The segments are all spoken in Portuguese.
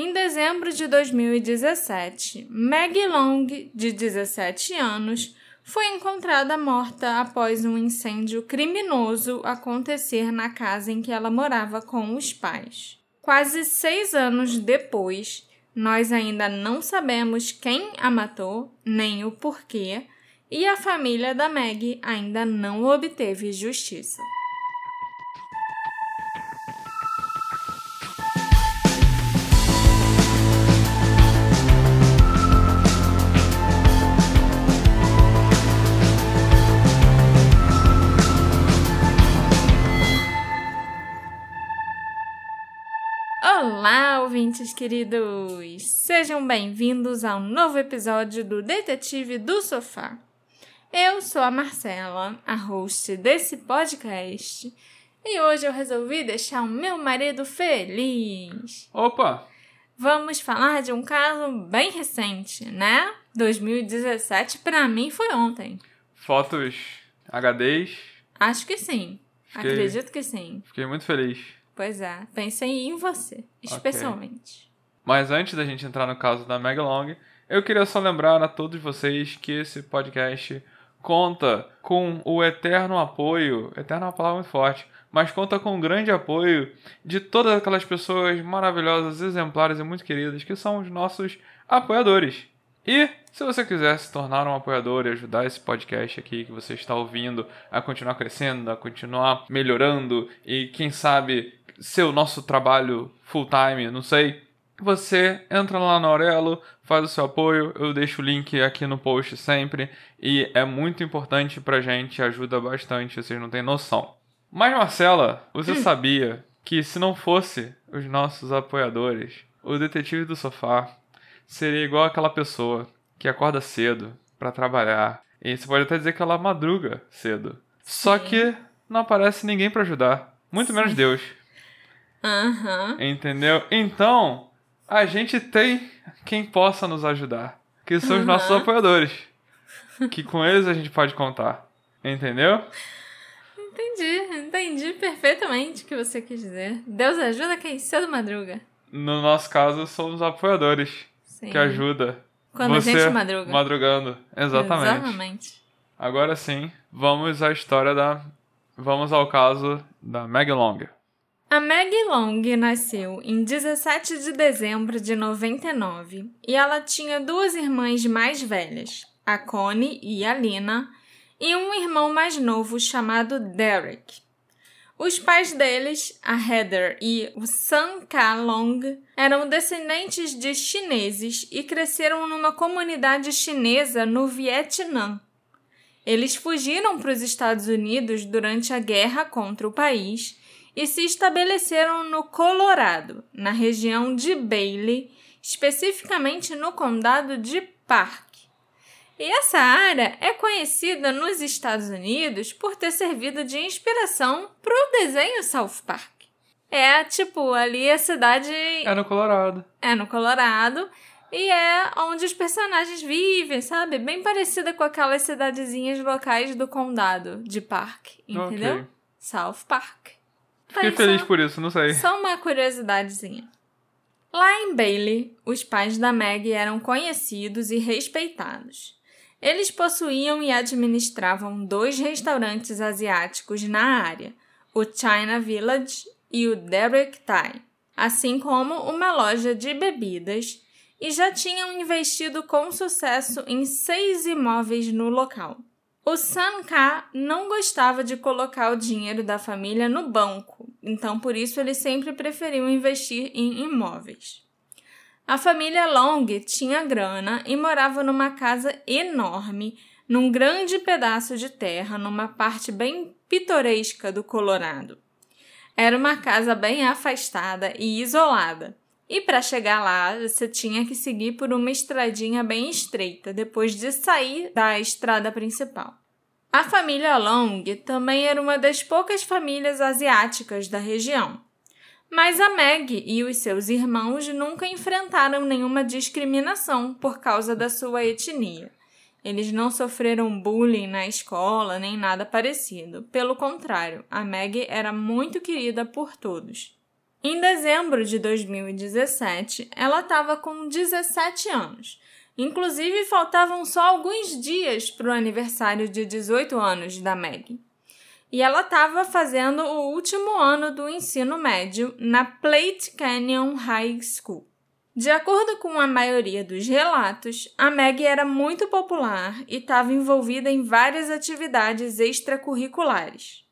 Em dezembro de 2017, Maggie Long, de 17 anos, foi encontrada morta após um incêndio criminoso acontecer na casa em que ela morava com os pais. Quase seis anos depois, nós ainda não sabemos quem a matou, nem o porquê, e a família da Meg ainda não obteve justiça. Ouvintes queridos! Sejam bem-vindos a um novo episódio do Detetive do Sofá. Eu sou a Marcela, a host desse podcast, e hoje eu resolvi deixar o meu marido feliz. Opa! Vamos falar de um caso bem recente, né? 2017 para mim foi ontem. Fotos HDs? Acho que sim. Fiquei- Acredito que sim. Fiquei muito feliz. Pois é, pensei em você, especialmente. Mas antes da gente entrar no caso da Meg Long, eu queria só lembrar a todos vocês que esse podcast conta com o eterno apoio, eterno é uma palavra muito forte, mas conta com o grande apoio de todas aquelas pessoas maravilhosas, exemplares e muito queridas que são os nossos apoiadores. E se você quiser se tornar um apoiador e ajudar esse podcast aqui que você está ouvindo a continuar crescendo, a continuar melhorando e quem sabe ser o nosso trabalho full time, não sei, você entra lá na Aurelo, faz o seu apoio, eu deixo o link aqui no post sempre e é muito importante pra gente, ajuda bastante, vocês não têm noção. Mas Marcela, você sabia que se não fosse os nossos apoiadores, o detetive do sofá seria igual aquela pessoa que acorda cedo pra trabalhar e você pode até dizer que ela madruga cedo. Só Sim. que não aparece ninguém pra ajudar, muito menos Deus. Aham. Entendeu? Então, a gente tem quem possa nos ajudar, que são os nossos apoiadores. Que com eles a gente pode contar. Entendeu? Entendi, entendi perfeitamente o que você quis dizer. Deus ajuda quem cedo madruga. No nosso caso, somos apoiadores Sim. que ajuda. Quando a você gente madruga. Madrugando. Exatamente. Exatamente. Agora sim, vamos à história da. Vamos ao caso da Meg Long. A Maggie Long nasceu em 17 de dezembro de 99 e ela tinha duas irmãs mais velhas, a Connie e a Lina, e um irmão mais novo chamado Derek. Os pais deles, a Heather e o Sun Ka Long, eram descendentes de chineses e cresceram numa comunidade chinesa no Vietnã. Eles fugiram para os Estados Unidos durante a guerra contra o país e se estabeleceram no Colorado, na região de Bailey, especificamente no condado de Park. E essa área é conhecida nos Estados Unidos por ter servido de inspiração para o desenho South Park. É tipo ali a cidade É no Colorado. é no Colorado e é onde os personagens vivem, sabe? Bem parecida com aquelas cidadezinhas locais do condado de Park, entendeu? Ok. South Park. Fiquei feliz só- por isso, não sei. só uma curiosidadezinha. Lá em Bailey, os pais da Meg eram conhecidos e respeitados. Eles possuíam e administravam dois restaurantes asiáticos na área, o China Village e o Derek Thai, assim como uma loja de bebidas, e já tinham investido com sucesso em seis imóveis no local. O Sun Ka não gostava de colocar o dinheiro da família no banco, então por isso ele sempre preferiu investir em imóveis. A família Long tinha grana e morava numa casa enorme, num grande pedaço de terra, numa parte bem pitoresca do Colorado. Era uma casa bem afastada e isolada. E para chegar lá, você tinha que seguir por uma estradinha bem estreita depois de sair da estrada principal. A família Long também era uma das poucas famílias asiáticas da região. Mas a Meg e os seus irmãos nunca enfrentaram nenhuma discriminação por causa da sua etnia. Eles não sofreram bullying na escola nem nada parecido. Pelo contrário, a Meg era muito querida por todos. Em dezembro de 2017, ela estava com 17 anos. Inclusive, faltavam só alguns dias para o aniversário de 18 anos da Meg. E ela estava fazendo o último ano do ensino médio na Plate Canyon High School. De acordo com a maioria dos relatos, a Meg era muito popular e estava envolvida em várias atividades extracurriculares.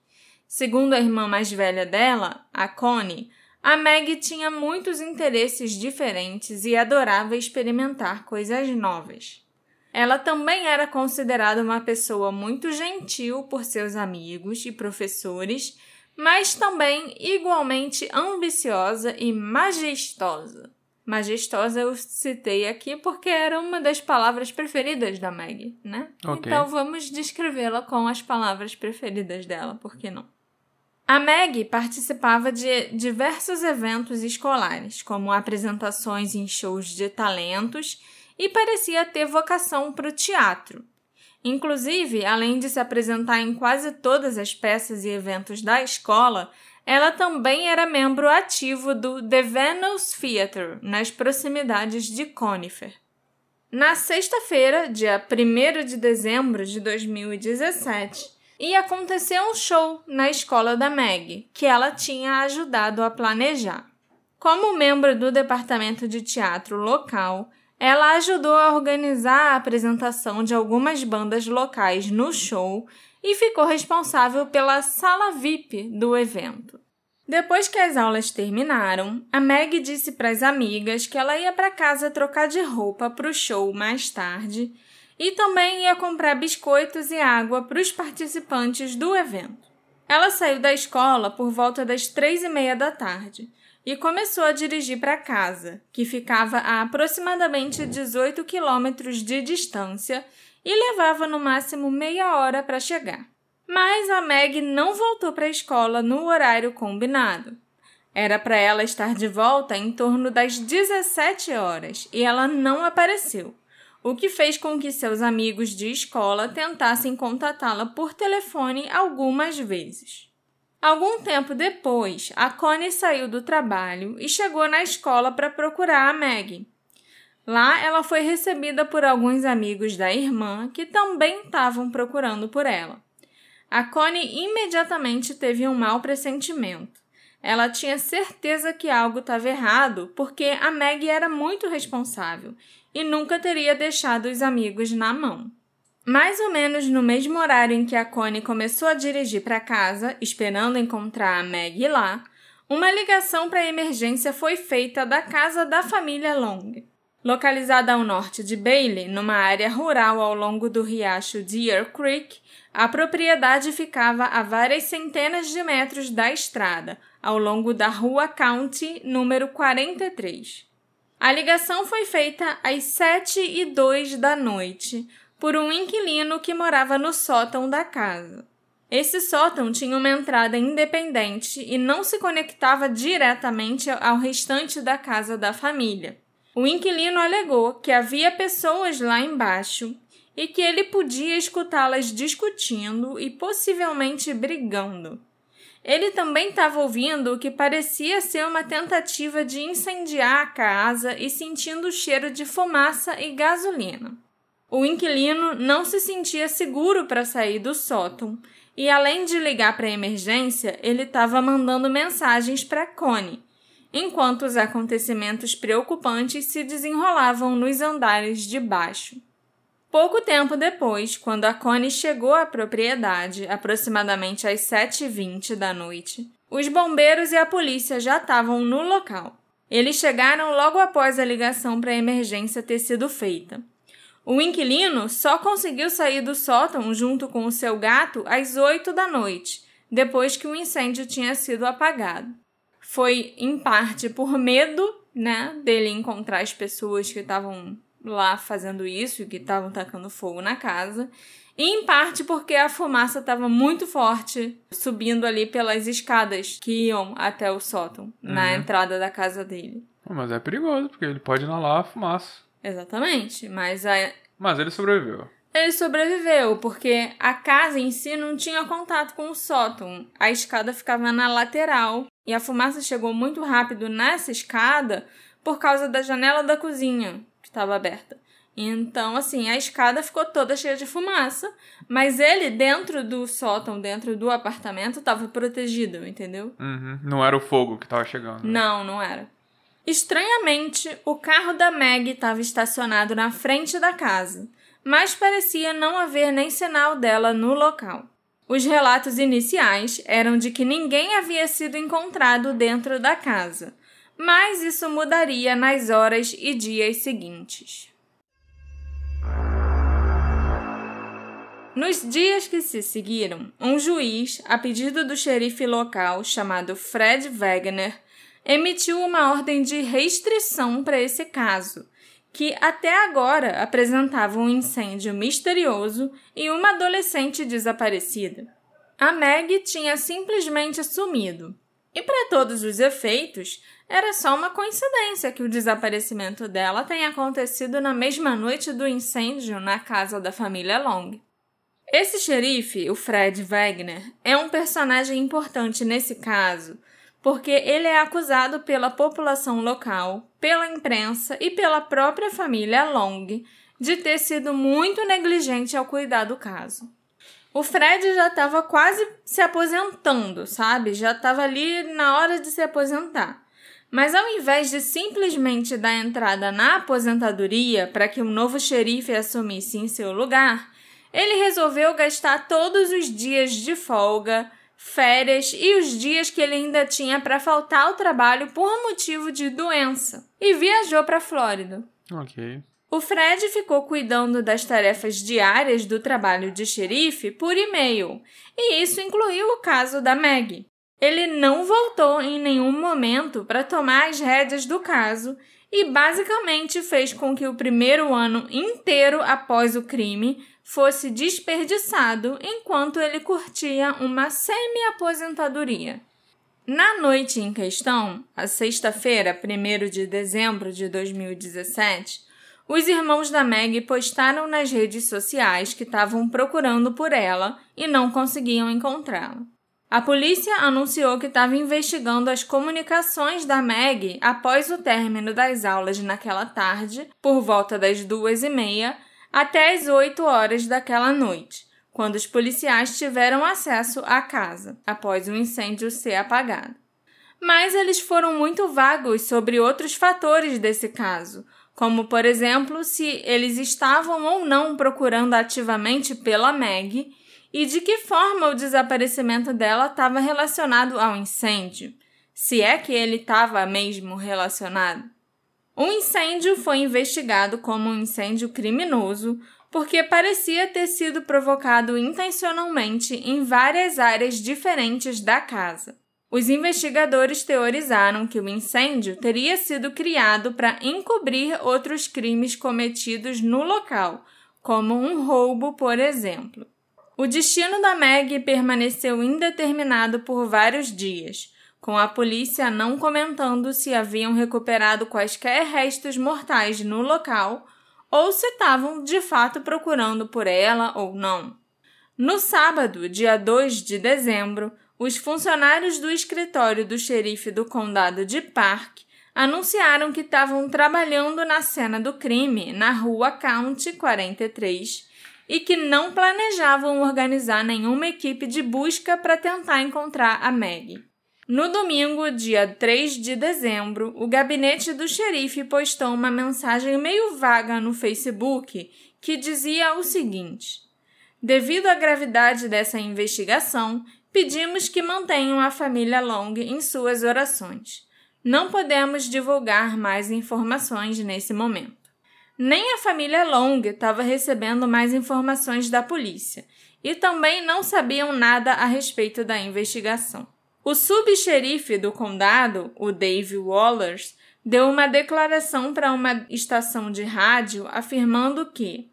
Segundo a irmã mais velha dela, a Connie, a Meg tinha muitos interesses diferentes e adorava experimentar coisas novas. Ela também era considerada uma pessoa muito gentil por seus amigos e professores, mas também igualmente ambiciosa e majestosa. Majestosa eu citei aqui porque era uma das palavras preferidas da Meg, né? Ok. Então vamos descrevê-la com as palavras preferidas dela, por que não? A Meg participava de diversos eventos escolares, como apresentações em shows de talentos, e parecia ter vocação para o teatro. Inclusive, além de se apresentar em quase todas as peças e eventos da escola, ela também era membro ativo do The Venus Theatre, nas proximidades de Conifer. Na sexta-feira, dia 1 de dezembro de 2017, ia acontecer um show na escola da Meg, que ela tinha ajudado a planejar. Como membro do departamento de teatro local, ela ajudou a organizar a apresentação de algumas bandas locais no show e ficou responsável pela sala VIP do evento. Depois que as aulas terminaram, a Meg disse para as amigas que ela ia para casa trocar de roupa para o show mais tarde e também ia comprar biscoitos e água para os participantes do evento. Ela saiu da escola por volta das três e meia da tarde e começou a dirigir para casa, que ficava a aproximadamente 18 quilômetros de distância e levava no máximo meia hora para chegar. Mas a Meg não voltou para a escola no horário combinado. Era para ela estar de volta em torno das 17 horas e ela não apareceu o que fez com que seus amigos de escola tentassem contatá-la por telefone algumas vezes. Algum tempo depois, a Connie saiu do trabalho e chegou na escola para procurar a Meg. Lá, ela foi recebida por alguns amigos da irmã que também estavam procurando por ela. A Connie imediatamente teve um mau pressentimento. Ela tinha certeza que algo estava errado porque a Meg era muito responsável e nunca teria deixado os amigos na mão. Mais ou menos no mesmo horário em que a Connie começou a dirigir para casa, esperando encontrar a Meg lá, uma ligação para emergência foi feita da casa da família Long. Localizada ao norte de Bailey, numa área rural ao longo do riacho Deer Creek, a propriedade ficava a várias centenas de metros da estrada, ao longo da Rua County número 43. A ligação foi feita às sete e dois da noite por um inquilino que morava no sótão da casa. Esse sótão tinha uma entrada independente e não se conectava diretamente ao restante da casa da família. O inquilino alegou que havia pessoas lá embaixo e que ele podia escutá-las discutindo e possivelmente brigando. Ele também estava ouvindo o que parecia ser uma tentativa de incendiar a casa e sentindo o cheiro de fumaça e gasolina. O inquilino não se sentia seguro para sair do sótão e, além de ligar para a emergência, ele estava mandando mensagens para Connie, enquanto os acontecimentos preocupantes se desenrolavam nos andares de baixo. Pouco tempo depois, quando a Connie chegou à propriedade, aproximadamente às 7h20 da noite, os bombeiros e a polícia já estavam no local. Eles chegaram logo após a ligação para a emergência ter sido feita. O inquilino só conseguiu sair do sótão junto com o seu gato às 8 da noite, depois que o incêndio tinha sido apagado. Foi em parte por medo, né, dele encontrar as pessoas que estavam lá fazendo isso e que estavam tacando fogo na casa. E em parte porque a fumaça estava muito forte, subindo ali pelas escadas que iam até o sótão, uhum. na entrada da casa dele. Mas é perigoso, porque ele pode inalar a fumaça. Exatamente, mas a... Mas ele sobreviveu. Ele sobreviveu, porque a casa em si não tinha contato com o sótão. A escada ficava na lateral E a fumaça chegou muito rápido nessa escada por causa da janela da cozinha estava aberta. Então, assim, a escada ficou toda cheia de fumaça, mas ele, dentro do sótão, dentro do apartamento, estava protegido, entendeu? Uhum. Não era o fogo que estava chegando. Né? Não, não era. Estranhamente, o carro da Meg estava estacionado na frente da casa, mas parecia não haver nem sinal dela no local. Os relatos iniciais eram de que ninguém havia sido encontrado dentro da casa, mas isso mudaria nas horas e dias seguintes. Nos dias que se seguiram, um juiz, a pedido do xerife local chamado Fred Wagner, emitiu uma ordem de restrição para esse caso, que até agora apresentava um incêndio misterioso e uma adolescente desaparecida. A Meg tinha simplesmente sumido. E para todos os efeitos, era só uma coincidência que o desaparecimento dela tenha acontecido na mesma noite do incêndio na casa da família Long. Esse xerife, o Fred Wagner, é um personagem importante nesse caso, porque ele é acusado pela população local, pela imprensa e pela própria família Long de ter sido muito negligente ao cuidar do caso. O Fred já estava quase se aposentando, sabe? Já estava ali na hora de se aposentar. Mas ao invés de simplesmente dar entrada na aposentadoria para que um novo xerife assumisse em seu lugar, ele resolveu gastar todos os dias de folga, férias e os dias que ele ainda tinha para faltar ao trabalho por motivo de doença e viajou para a Flórida. Ok. O Fred ficou cuidando das tarefas diárias do trabalho de xerife por e-mail, e isso incluiu o caso da Meg. Ele não voltou em nenhum momento para tomar as rédeas do caso e basicamente fez com que o primeiro ano inteiro após o crime fosse desperdiçado enquanto ele curtia uma semi-aposentadoria. Na noite em questão, a sexta-feira, 1 de dezembro de 2017, os irmãos da Meg postaram nas redes sociais que estavam procurando por ela e não conseguiam encontrá-la. A polícia anunciou que estava investigando as comunicações da Meg após o término das aulas naquela tarde, por volta das duas e meia, até as 8 horas daquela noite, quando os policiais tiveram acesso à casa, após o incêndio ser apagado. Mas eles foram muito vagos sobre outros fatores desse caso, como, por exemplo, se eles estavam ou não procurando ativamente pela Meg e de que forma o desaparecimento dela estava relacionado ao incêndio, se é que ele estava mesmo relacionado. O incêndio foi investigado como um incêndio criminoso porque parecia ter sido provocado intencionalmente em várias áreas diferentes da casa. Os investigadores teorizaram que o incêndio teria sido criado para encobrir outros crimes cometidos no local, como um roubo, por exemplo. O destino da Meg permaneceu indeterminado por vários dias, com a polícia não comentando se haviam recuperado quaisquer restos mortais no local ou se estavam de fato procurando por ela ou não. No sábado, dia 2 de dezembro, os funcionários do escritório do xerife do condado de Park anunciaram que estavam trabalhando na cena do crime na rua County 43 e que não planejavam organizar nenhuma equipe de busca para tentar encontrar a Maggie. No domingo, dia 3 de dezembro, o gabinete do xerife postou uma mensagem meio vaga no Facebook que dizia o seguinte: Devido à gravidade dessa investigação, pedimos que mantenham a família Long em suas orações. Não podemos divulgar mais informações nesse momento. Nem a família Long estava recebendo mais informações da polícia e também não sabiam nada a respeito da investigação. O subxerife do condado, o Dave Wallers, deu uma declaração para uma estação de rádio afirmando que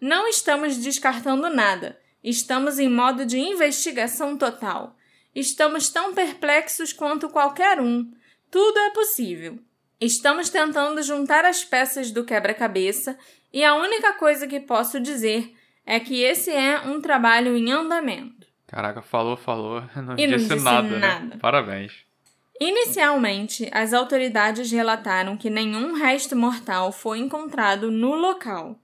não estamos descartando nada, estamos em modo de investigação total. Estamos tão perplexos quanto qualquer um. Tudo é possível. Estamos tentando juntar as peças do quebra-cabeça e a única coisa que posso dizer é que esse é um trabalho em andamento. Caraca, falou, falou, não, e disse, não disse nada, nada. Né? Parabéns. Inicialmente, as autoridades relataram que nenhum resto mortal foi encontrado no local.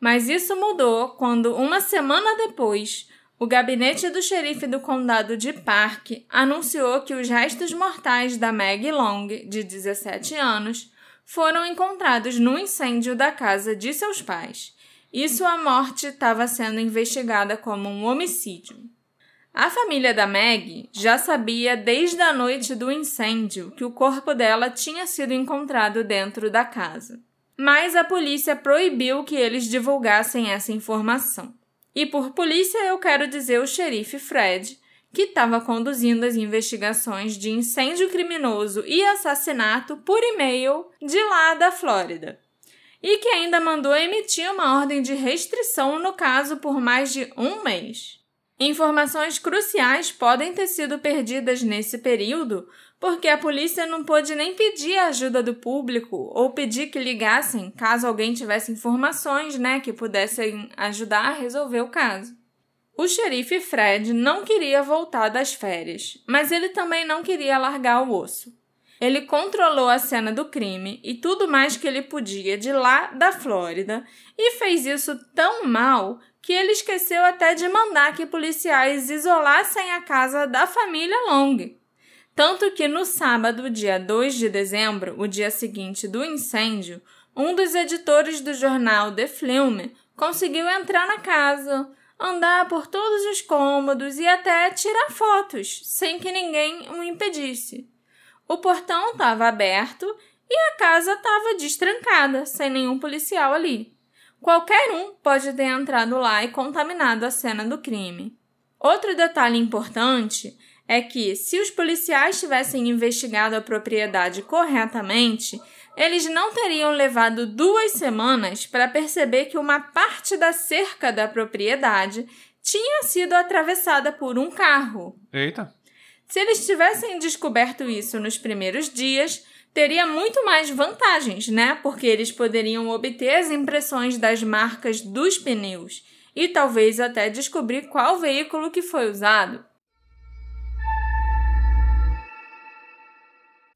Mas isso mudou quando, uma semana depois, o gabinete do xerife do condado de Park anunciou que os restos mortais da Maggie Long, de 17 anos, foram encontrados no incêndio da casa de seus pais e sua morte estava sendo investigada como um homicídio. A família da Meg já sabia desde a noite do incêndio que o corpo dela tinha sido encontrado dentro da casa. Mas a polícia proibiu que eles divulgassem essa informação. E por polícia eu quero dizer o xerife Fred, que estava conduzindo as investigações de incêndio criminoso e assassinato por e-mail de lá da Flórida. E que ainda mandou emitir uma ordem de restrição no caso por mais de um mês. Informações cruciais podem ter sido perdidas nesse período porque a polícia não pôde nem pedir a ajuda do público ou pedir que ligassem caso alguém tivesse informações, né, que pudessem ajudar a resolver o caso. O xerife Fred não queria voltar das férias, mas ele também não queria largar o osso. Ele controlou a cena do crime e tudo mais que ele podia de lá da Flórida e fez isso tão mal que ele esqueceu até de mandar que policiais isolassem a casa da família Long. Tanto que no sábado, dia 2 de dezembro, o dia seguinte do incêndio, um dos editores do jornal The Film conseguiu entrar na casa, andar por todos os cômodos e até tirar fotos, sem que ninguém o impedisse. O portão estava aberto e a casa estava destrancada, sem nenhum policial ali. Qualquer um pode ter entrado lá e contaminado a cena do crime. Outro detalhe importante é que, se os policiais tivessem investigado a propriedade corretamente, eles não teriam levado duas semanas para perceber que uma parte da cerca da propriedade tinha sido atravessada por um carro. Eita! Se eles tivessem descoberto isso nos primeiros dias, teria muito mais vantagens, né? Porque eles poderiam obter as impressões das marcas dos pneus e talvez até descobrir qual veículo que foi usado.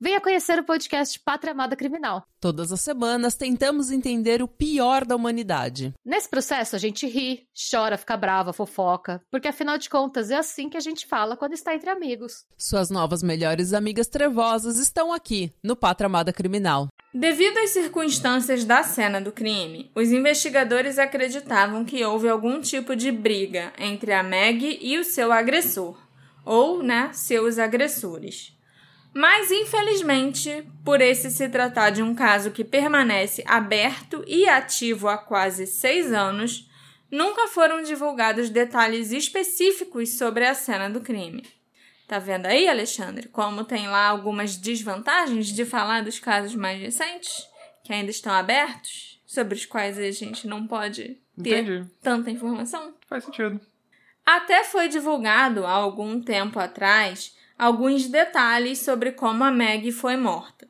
Venha conhecer o podcast Pátria Amada Criminal. Todas as semanas tentamos entender o pior da humanidade. Nesse processo a gente ri, chora, fica brava, fofoca, porque afinal de contas é assim que a gente fala quando está entre amigos. Suas novas melhores amigas trevosas estão aqui no Pátria Amada Criminal. Devido às circunstâncias da cena do crime, os investigadores acreditavam que houve algum tipo de briga entre a Meg e o seu agressor, ou, né, seus agressores. Mas, infelizmente, por esse se tratar de um caso que permanece aberto e ativo há quase seis anos, nunca foram divulgados detalhes específicos sobre a cena do crime. Tá vendo aí, Alexandre, como tem lá algumas desvantagens de falar dos casos mais recentes, que ainda estão abertos, sobre os quais a gente não pode ter Entendi. tanta informação? Faz sentido. Até foi divulgado há algum tempo atrás alguns detalhes sobre como a Meg foi morta.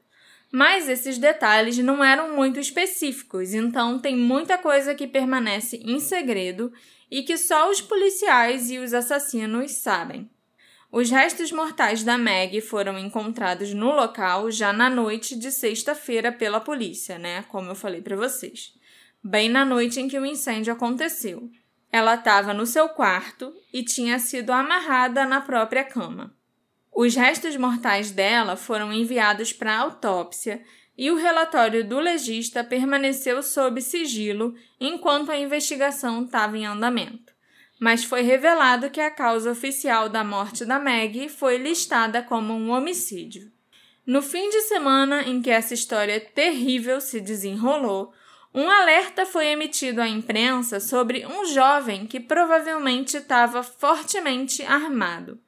Mas esses detalhes não eram muito específicos, então tem muita coisa que permanece em segredo e que só os policiais e os assassinos sabem. Os restos mortais da Meg foram encontrados no local já na noite de sexta-feira pela polícia, né? Como eu falei para vocês. Bem na noite em que o incêndio aconteceu. Ela estava no seu quarto e tinha sido amarrada na própria cama. Os restos mortais dela foram enviados para autópsia e o relatório do legista permaneceu sob sigilo enquanto a investigação estava em andamento. Mas foi revelado que a causa oficial da morte da Meg foi listada como um homicídio. No fim de semana em que essa história terrível se desenrolou, um alerta foi emitido à imprensa sobre um jovem que provavelmente estava fortemente armado.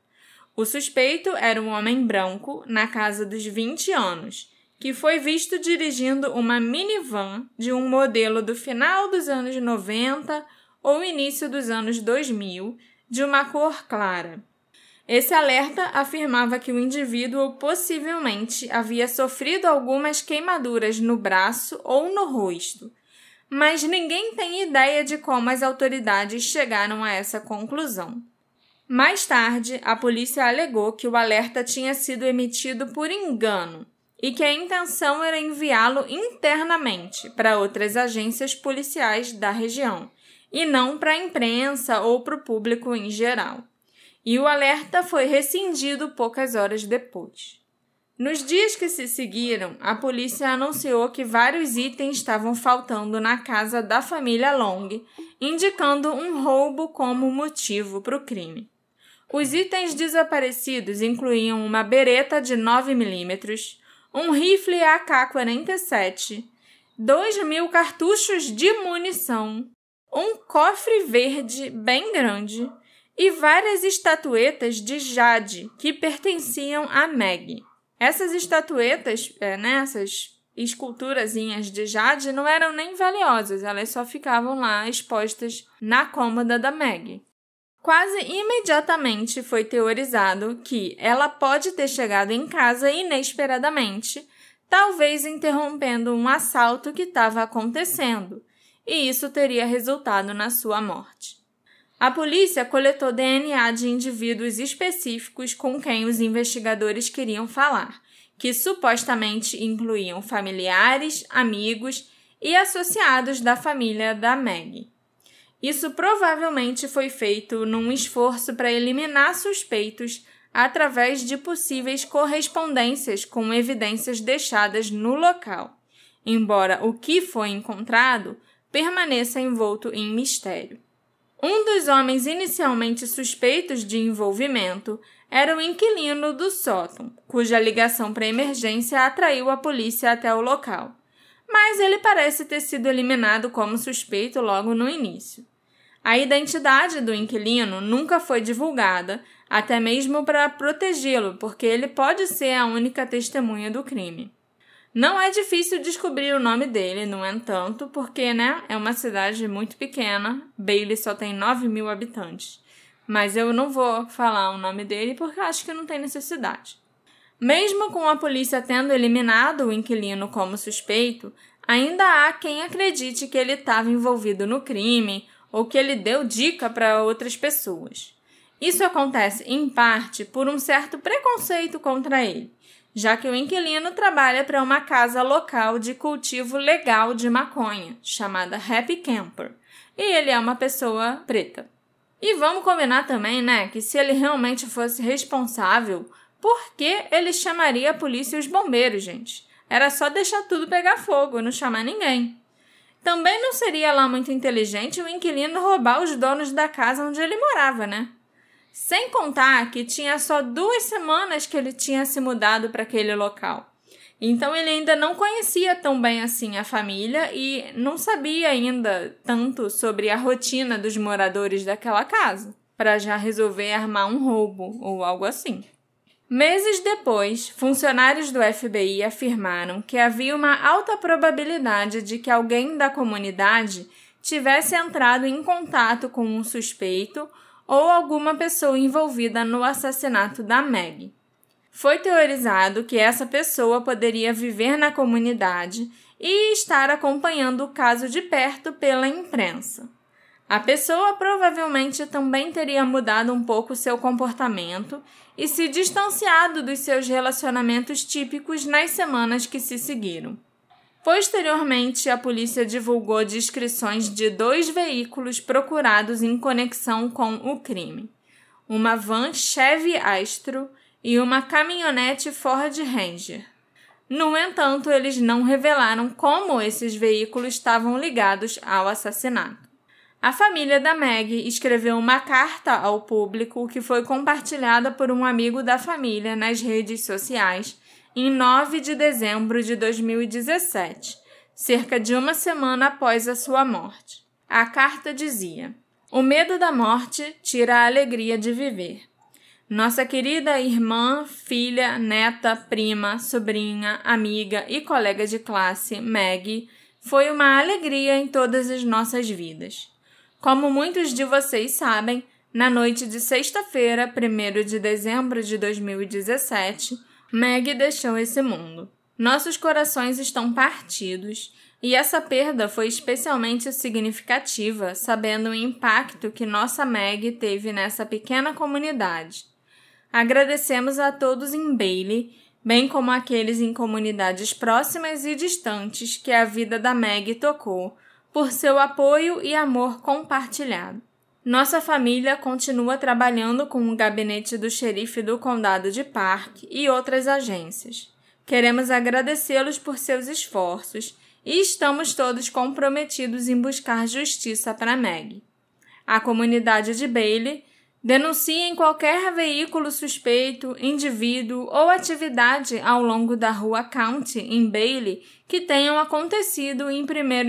O suspeito era um homem branco, na casa dos 20 anos, que foi visto dirigindo uma minivan de um modelo do final dos anos 90 ou início dos anos 2000, de uma cor clara. Esse alerta afirmava que o indivíduo possivelmente havia sofrido algumas queimaduras no braço ou no rosto, mas ninguém tem ideia de como as autoridades chegaram a essa conclusão. Mais tarde, a polícia alegou que o alerta tinha sido emitido por engano e que a intenção era enviá-lo internamente para outras agências policiais da região e não para a imprensa ou para o público em geral e o alerta foi rescindido poucas horas depois. Nos dias que se seguiram, a polícia anunciou que vários itens estavam faltando na casa da família Long, indicando um roubo como motivo para o crime. Os itens desaparecidos incluíam uma bereta de 9mm, um rifle AK-47, 2 mil cartuchos de munição, um cofre verde bem grande, e várias estatuetas de jade que pertenciam a Meg. Essas estatuetas, é, né, essas esculturazinhas de jade não eram nem valiosas, elas só ficavam lá expostas na cômoda da Meg. Quase imediatamente foi teorizado que ela pode ter chegado em casa inesperadamente, talvez interrompendo um assalto que estava acontecendo, e isso teria resultado na sua morte. A polícia coletou DNA de indivíduos específicos com quem os investigadores queriam falar, que supostamente incluíam familiares, amigos e associados da família da Meg. Isso provavelmente foi feito num esforço para eliminar suspeitos através de possíveis correspondências com evidências deixadas no local, embora o que foi encontrado permaneça envolto em mistério. Um dos homens inicialmente suspeitos de envolvimento era o inquilino do sótão, cuja ligação para emergência atraiu a polícia até o local. Mas ele parece ter sido eliminado como suspeito logo no início. A identidade do inquilino nunca foi divulgada, até mesmo para protegê-lo, porque ele pode ser a única testemunha do crime. Não é difícil descobrir o nome dele, no entanto, porque né, é uma cidade muito pequena. Bailey só tem 9 mil habitantes. Mas eu não vou falar o nome dele porque acho que não tem necessidade. Mesmo com a polícia tendo eliminado o inquilino como suspeito, ainda há quem acredite que ele estava envolvido no crime ou que ele deu dica para outras pessoas. Isso acontece, em parte, por um certo preconceito contra ele já que o inquilino trabalha para uma casa local de cultivo legal de maconha, chamada Happy Camper, e ele é uma pessoa preta. E vamos combinar também, né, que se ele realmente fosse responsável, por que ele chamaria a polícia e os bombeiros, gente? Era só deixar tudo pegar fogo, não chamar ninguém. Também não seria lá muito inteligente o inquilino roubar os donos da casa onde ele morava, né? Sem contar que tinha só duas semanas que ele tinha se mudado para aquele local. Então ele ainda não conhecia tão bem assim a família e não sabia ainda tanto sobre a rotina dos moradores daquela casa, para já resolver armar um roubo ou algo assim. Meses depois, funcionários do FBI afirmaram que havia uma alta probabilidade de que alguém da comunidade tivesse entrado em contato com um suspeito ou alguma pessoa envolvida no assassinato da Meg. Foi teorizado que essa pessoa poderia viver na comunidade e estar acompanhando o caso de perto pela imprensa. A pessoa provavelmente também teria mudado um pouco seu comportamento e se distanciado dos seus relacionamentos típicos nas semanas que se seguiram. Posteriormente, a polícia divulgou descrições de dois veículos procurados em conexão com o crime: uma van Chevy Astro e uma caminhonete Ford Ranger. No entanto, eles não revelaram como esses veículos estavam ligados ao assassinato. A família da Meg escreveu uma carta ao público que foi compartilhada por um amigo da família nas redes sociais em 9 de dezembro de 2017, cerca de uma semana após a sua morte. A carta dizia: O medo da morte tira a alegria de viver. Nossa querida irmã, filha, neta, prima, sobrinha, amiga e colega de classe, Maggie, foi uma alegria em todas as nossas vidas. Como muitos de vocês sabem, Na noite de sexta-feira, 1 de dezembro de 2017, Meg deixou esse mundo. Nossos corações estão partidos e essa perda foi especialmente significativa, sabendo o impacto que nossa Meg teve nessa pequena comunidade. Agradecemos a todos em Bailey, bem como aqueles em comunidades próximas e distantes que a vida da Meg tocou, por seu apoio e amor compartilhado. Nossa família continua trabalhando com o gabinete do xerife do condado de Park e outras agências. Queremos agradecê-los por seus esforços e estamos todos comprometidos em buscar justiça para Meg. A comunidade de Bailey denuncia qualquer veículo suspeito, indivíduo ou atividade ao longo da rua County em Bailey que tenham acontecido em 1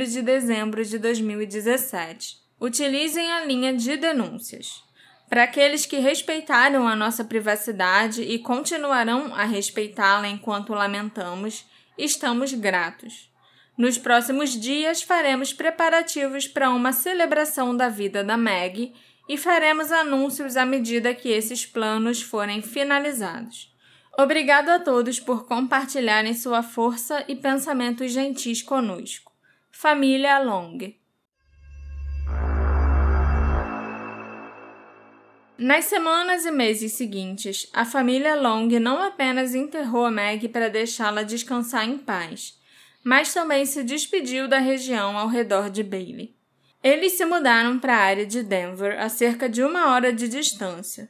de dezembro de 2017 utilizem a linha de denúncias. Para aqueles que respeitaram a nossa privacidade e continuarão a respeitá-la enquanto lamentamos, estamos gratos. Nos próximos dias faremos preparativos para uma celebração da vida da Meg e faremos anúncios à medida que esses planos forem finalizados. Obrigado a todos por compartilharem sua força e pensamentos gentis conosco. Família Long. Nas semanas e meses seguintes, a família Long não apenas enterrou Meg para deixá-la descansar em paz, mas também se despediu da região ao redor de Bailey. Eles se mudaram para a área de Denver, a cerca de uma hora de distância.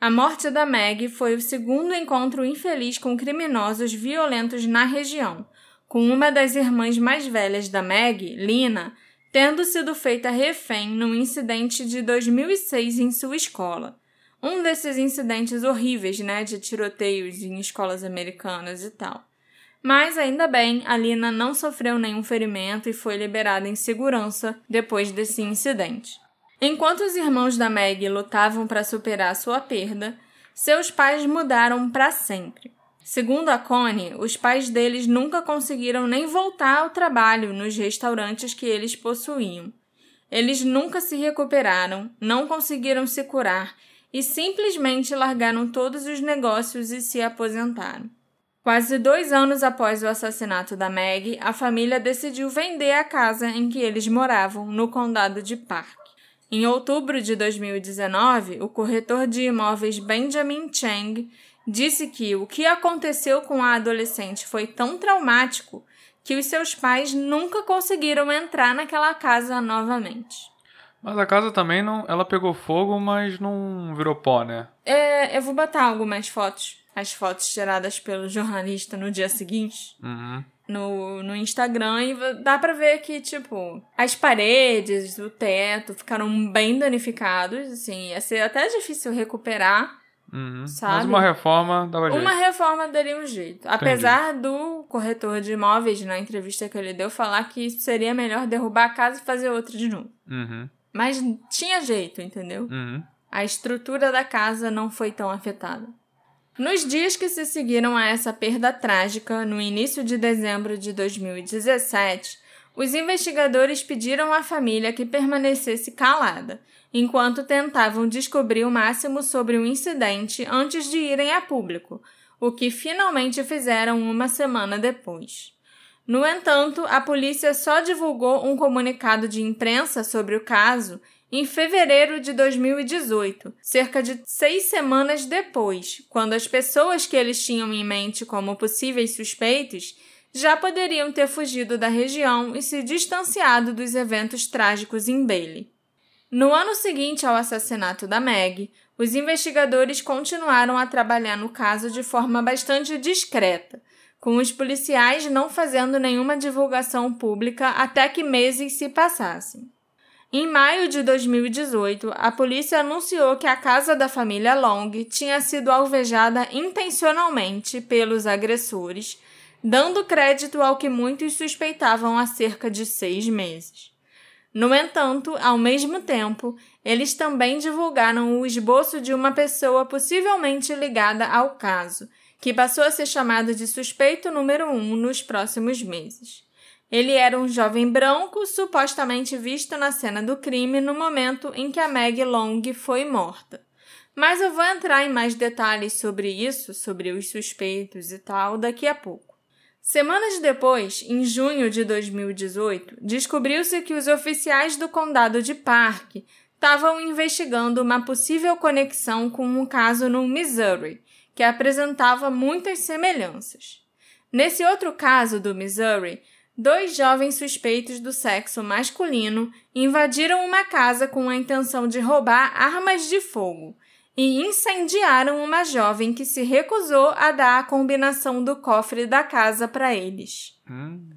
A morte da Meg foi o segundo encontro infeliz com criminosos violentos na região, com uma das irmãs mais velhas da Meg, Lina, tendo sido feita refém num incidente de 2006 em sua escola. Um desses incidentes horríveis, né, de tiroteios em escolas americanas e tal. Mas ainda bem, a Lina não sofreu nenhum ferimento e foi liberada em segurança depois desse incidente. Enquanto os irmãos da Meg lutavam para superar sua perda, seus pais mudaram para sempre. Segundo a Connie, os pais deles nunca conseguiram nem voltar ao trabalho nos restaurantes que eles possuíam. Eles nunca se recuperaram, não conseguiram se curar e simplesmente largaram todos os negócios e se aposentaram. Quase dois anos após o assassinato da Meg, a família decidiu vender a casa em que eles moravam, no condado de Park. Em outubro de 2019, o corretor de imóveis Benjamin Chang disse que o que aconteceu com a adolescente foi tão traumático que os seus pais nunca conseguiram entrar naquela casa novamente. Mas a casa também não. Ela pegou fogo, mas não virou pó, né? É, eu vou botar algumas fotos. As fotos tiradas pelo jornalista no dia seguinte. Uhum. No, no Instagram e dá pra ver que, tipo, as paredes, o teto ficaram bem danificados, assim, ia ser até difícil recuperar. Uhum. Sabe? Mas uma reforma dava jeito. Uma reforma daria um jeito. Apesar do corretor de imóveis, na entrevista que ele deu, falar que seria melhor derrubar a casa e fazer outra de novo. Uhum. Mas tinha jeito, entendeu? Uhum. A estrutura da casa não foi tão afetada. Nos dias que se seguiram a essa perda trágica, no início de dezembro de 2017, os investigadores pediram à família que permanecesse calada enquanto tentavam descobrir o máximo sobre o incidente antes de irem a público, o que finalmente fizeram uma semana depois. No entanto, a polícia só divulgou um comunicado de imprensa sobre o caso em fevereiro de 2018, cerca de seis semanas depois, quando as pessoas que eles tinham em mente como possíveis suspeitos já poderiam ter fugido da região e se distanciado dos eventos trágicos em Bailey. No ano seguinte ao assassinato da Meg, os investigadores continuaram a trabalhar no caso de forma bastante discreta, com os policiais não fazendo nenhuma divulgação pública até que meses se passassem. Em maio de 2018, a polícia anunciou que a casa da família Long tinha sido alvejada intencionalmente pelos agressores, dando crédito ao que muitos suspeitavam há cerca de seis meses. No entanto, ao mesmo tempo, eles também divulgaram o esboço de uma pessoa possivelmente ligada ao caso, que passou a ser chamado de suspeito número um nos próximos meses. Ele era um jovem branco, supostamente visto na cena do crime no momento em que a Meg Long foi morta. Mas eu vou entrar em mais detalhes sobre isso, sobre os suspeitos e tal, daqui a pouco. Semanas depois, em junho de 2018, descobriu-se que os oficiais do condado de Park estavam investigando uma possível conexão com um caso no Missouri, que apresentava muitas semelhanças. Nesse outro caso do Missouri, dois jovens suspeitos do sexo masculino invadiram uma casa com a intenção de roubar armas de fogo e incendiaram uma jovem que se recusou a dar a combinação do cofre da casa para eles. Hum.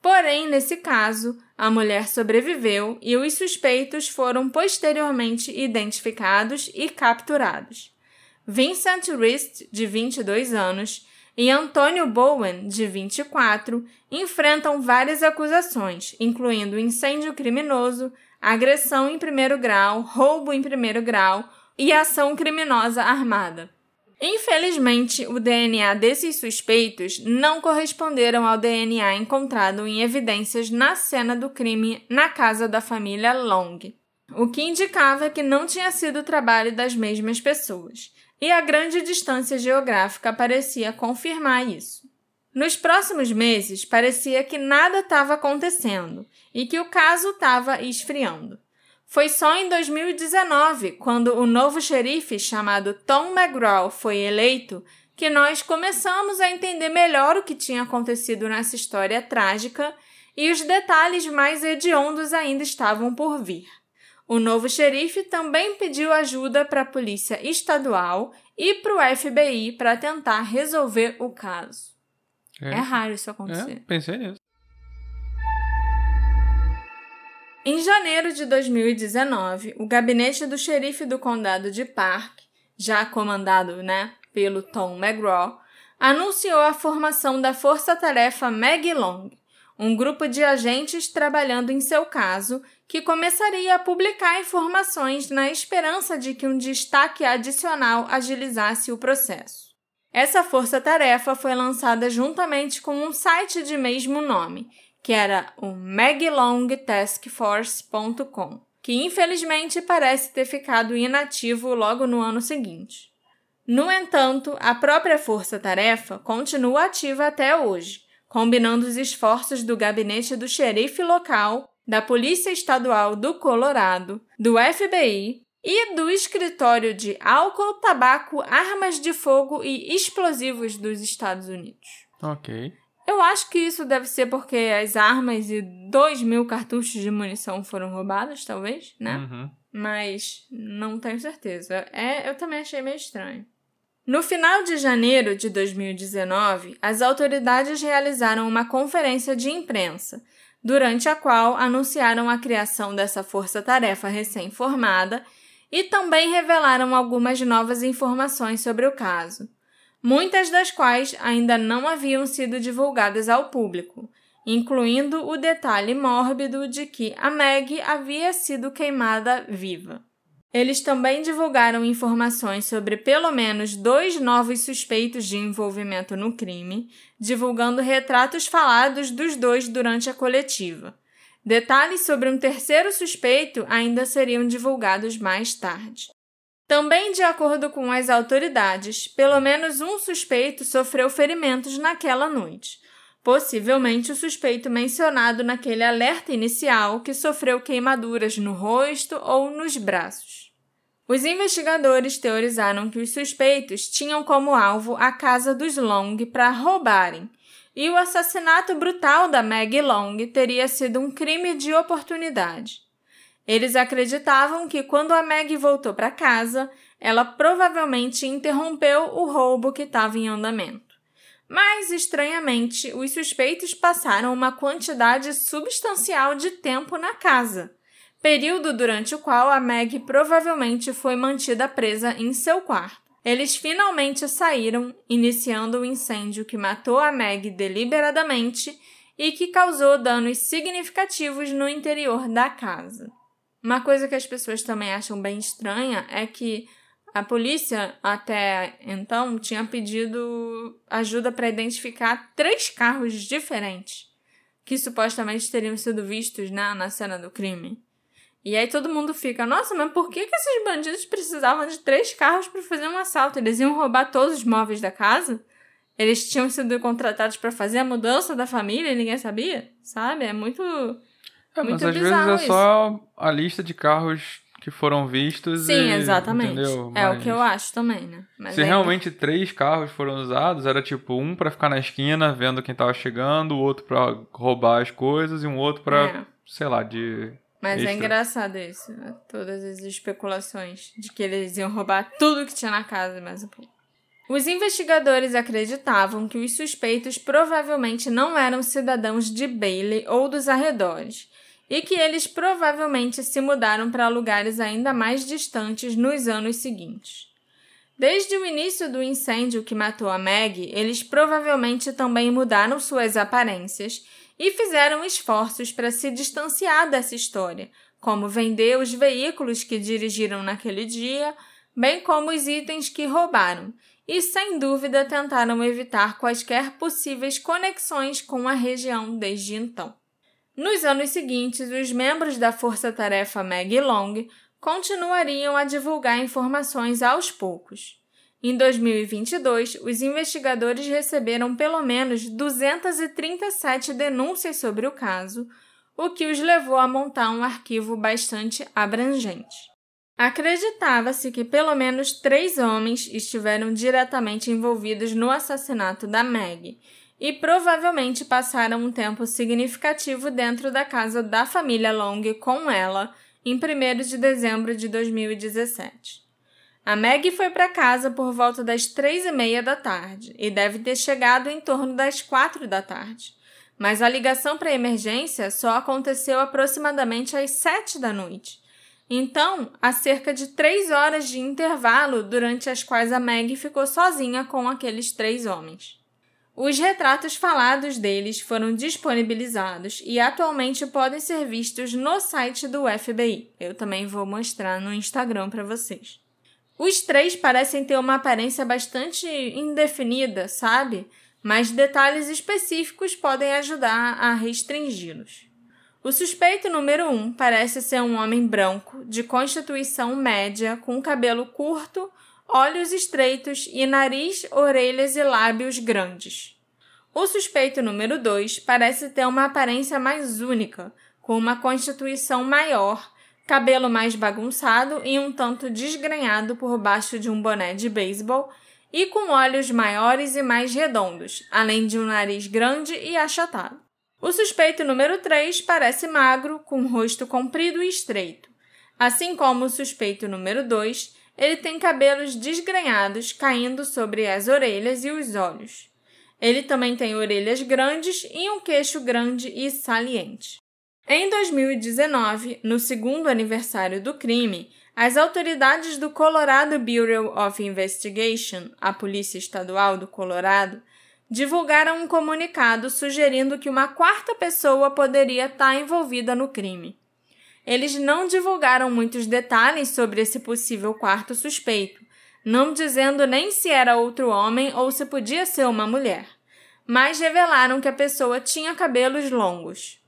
Porém, nesse caso, a mulher sobreviveu e os suspeitos foram posteriormente identificados e capturados. Vincent Rist, de 22 anos, e Antônio Bowen, de 24, enfrentam várias acusações, incluindo incêndio criminoso, agressão em primeiro grau, roubo em primeiro grau e ação criminosa armada. Infelizmente, o DNA desses suspeitos não corresponderam ao DNA encontrado em evidências na cena do crime na casa da família Long, o que indicava que não tinha sido trabalho das mesmas pessoas e a grande distância geográfica parecia confirmar isso. Nos próximos meses, parecia que nada estava acontecendo e que o caso estava esfriando. Foi só em 2019, quando o novo xerife chamado Tom McGraw foi eleito, que nós começamos a entender melhor o que tinha acontecido nessa história trágica e os detalhes mais hediondos ainda estavam por vir. O novo xerife também pediu ajuda para a polícia estadual e para o FBI para tentar resolver o caso. É, é raro isso acontecer. É, pensei nisso. Em janeiro de 2019, o gabinete do xerife do condado de Park, já comandado né, pelo Tom McGraw, anunciou a formação da Força Tarefa Maggie Long, um grupo de agentes trabalhando em seu caso que começaria a publicar informações na esperança de que um destaque adicional agilizasse o processo. Essa força-tarefa foi lançada juntamente com um site de mesmo nome, que era o meglongtaskforce.com, que infelizmente parece ter ficado inativo logo no ano seguinte. No entanto, a própria força-tarefa continua ativa até hoje, combinando os esforços do gabinete do xerife local, da Polícia Estadual do Colorado, do FBI e do Escritório de Álcool, Tabaco, Armas de Fogo e Explosivos dos Estados Unidos. Ok. Eu acho que isso deve ser porque as armas e 2 mil cartuchos de munição foram roubados, talvez, né? Uhum. Mas não tenho certeza. É, eu também achei meio estranho. No final de janeiro de 2019, as autoridades realizaram uma conferência de imprensa, durante a qual anunciaram a criação dessa força-tarefa recém-formada e também revelaram algumas novas informações sobre o caso, muitas das quais ainda não haviam sido divulgadas ao público, incluindo o detalhe mórbido de que a Meg havia sido queimada viva. Eles também divulgaram informações sobre pelo menos dois novos suspeitos de envolvimento no crime, divulgando retratos falados dos dois durante a coletiva. Detalhes sobre um terceiro suspeito ainda seriam divulgados mais tarde. Também, de acordo com as autoridades, pelo menos um suspeito sofreu ferimentos naquela noite. Possivelmente o suspeito mencionado naquele alerta inicial que sofreu queimaduras no rosto ou nos braços. Os investigadores teorizaram que os suspeitos tinham como alvo a casa dos Long para roubarem, e o assassinato brutal da Maggie Long teria sido um crime de oportunidade. Eles acreditavam que quando a Maggie voltou para casa, ela provavelmente interrompeu o roubo que estava em andamento. Mas, estranhamente, os suspeitos passaram uma quantidade substancial de tempo na casa período durante o qual a Meg provavelmente foi mantida presa em seu quarto. Eles finalmente saíram, iniciando o incêndio que matou a Meg deliberadamente e que causou danos significativos no interior da casa. Uma coisa que as pessoas também acham bem estranha é que a polícia até então tinha pedido ajuda para identificar três carros diferentes que supostamente teriam sido vistos né, na cena do crime. E aí todo mundo fica, nossa, mas por que, que esses bandidos precisavam de três carros para fazer um assalto? Eles iam roubar todos os móveis da casa? Eles tinham sido contratados para fazer a mudança da família e ninguém sabia? Sabe? É muito. É, muito mas às vezes é só a lista de carros que foram vistos. Sim, e, exatamente. Entendeu? É Mas o que eu acho também, né? Mas Se ainda- realmente três carros foram usados, era tipo um pra ficar na esquina vendo quem tava chegando, o outro pra roubar as coisas e um outro pra, É. sei lá, de. Mas é extra. engraçado isso, né? todas as especulações de que eles iam roubar tudo que tinha na casa e mais um pouco. Os investigadores acreditavam que os suspeitos provavelmente não eram cidadãos de Bailey ou dos arredores, e que eles provavelmente se mudaram para lugares ainda mais distantes nos anos seguintes. Desde o início do incêndio que matou a Meg, eles provavelmente também mudaram suas aparências e fizeram esforços para se distanciar dessa história, como vender os veículos que dirigiram naquele dia, bem como os itens que roubaram, e sem dúvida tentaram evitar quaisquer possíveis conexões com a região desde então. Nos anos seguintes, os membros da força-tarefa Meg Long continuariam a divulgar informações aos poucos. Em 2022, os investigadores receberam pelo menos 237 denúncias sobre o caso, o que os levou a montar um arquivo bastante abrangente. Acreditava-se que pelo menos três homens estiveram diretamente envolvidos no assassinato da Meg e provavelmente passaram um tempo significativo dentro da casa da família Long com ela em 1 de dezembro de 2017. A Meg foi para casa por volta das três e meia da tarde e deve ter chegado em torno das quatro da tarde. Mas a ligação para emergência só aconteceu aproximadamente às sete da noite. Então, há cerca de três horas de intervalo durante as quais a Meg ficou sozinha com aqueles três homens. Os retratos falados deles foram disponibilizados e atualmente podem ser vistos no site do FBI. Eu também vou mostrar no Instagram para vocês. Os três parecem ter uma aparência bastante indefinida, sabe? Mas detalhes específicos podem ajudar a restringi-los. O suspeito número um parece ser um homem branco, de constituição média, com cabelo curto, olhos estreitos e nariz, orelhas e lábios grandes. O suspeito número 2 parece ter uma aparência mais única, com uma constituição maior, cabelo mais bagunçado e um tanto desgrenhado por baixo de um boné de beisebol, e com olhos maiores e mais redondos, além de um nariz grande e achatado. O suspeito número 3 parece magro, com rosto comprido e estreito. Assim como o suspeito número 2, ele tem cabelos desgrenhados caindo sobre as orelhas e os olhos. Ele também tem orelhas grandes e um queixo grande e saliente. Em 2019, no segundo aniversário do crime, as autoridades do Colorado Bureau of Investigation, a Polícia Estadual do Colorado, divulgaram um comunicado sugerindo que uma quarta pessoa poderia estar envolvida no crime. Eles não divulgaram muitos detalhes sobre esse possível quarto suspeito, não dizendo nem se era outro homem ou se podia ser uma mulher, mas revelaram que a pessoa tinha cabelos longos.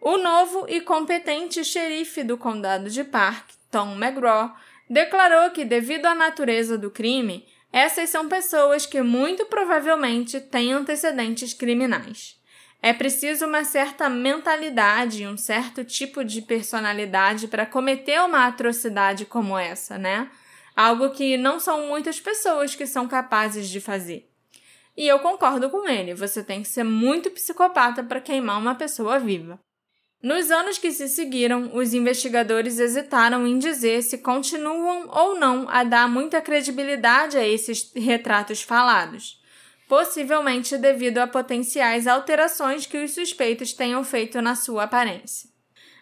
O novo e competente xerife do condado de Park, Tom McGraw, declarou que, devido à natureza do crime, essas são pessoas que muito provavelmente têm antecedentes criminais. É preciso uma certa mentalidade e um certo tipo de personalidade para cometer uma atrocidade como essa, né? Algo que não são muitas pessoas que são capazes de fazer. E eu concordo com ele, você tem que ser muito psicopata para queimar uma pessoa viva. Nos anos que se seguiram, os investigadores hesitaram em dizer se continuam ou não a dar muita credibilidade a esses retratos falados, possivelmente devido a potenciais alterações que os suspeitos tenham feito na sua aparência.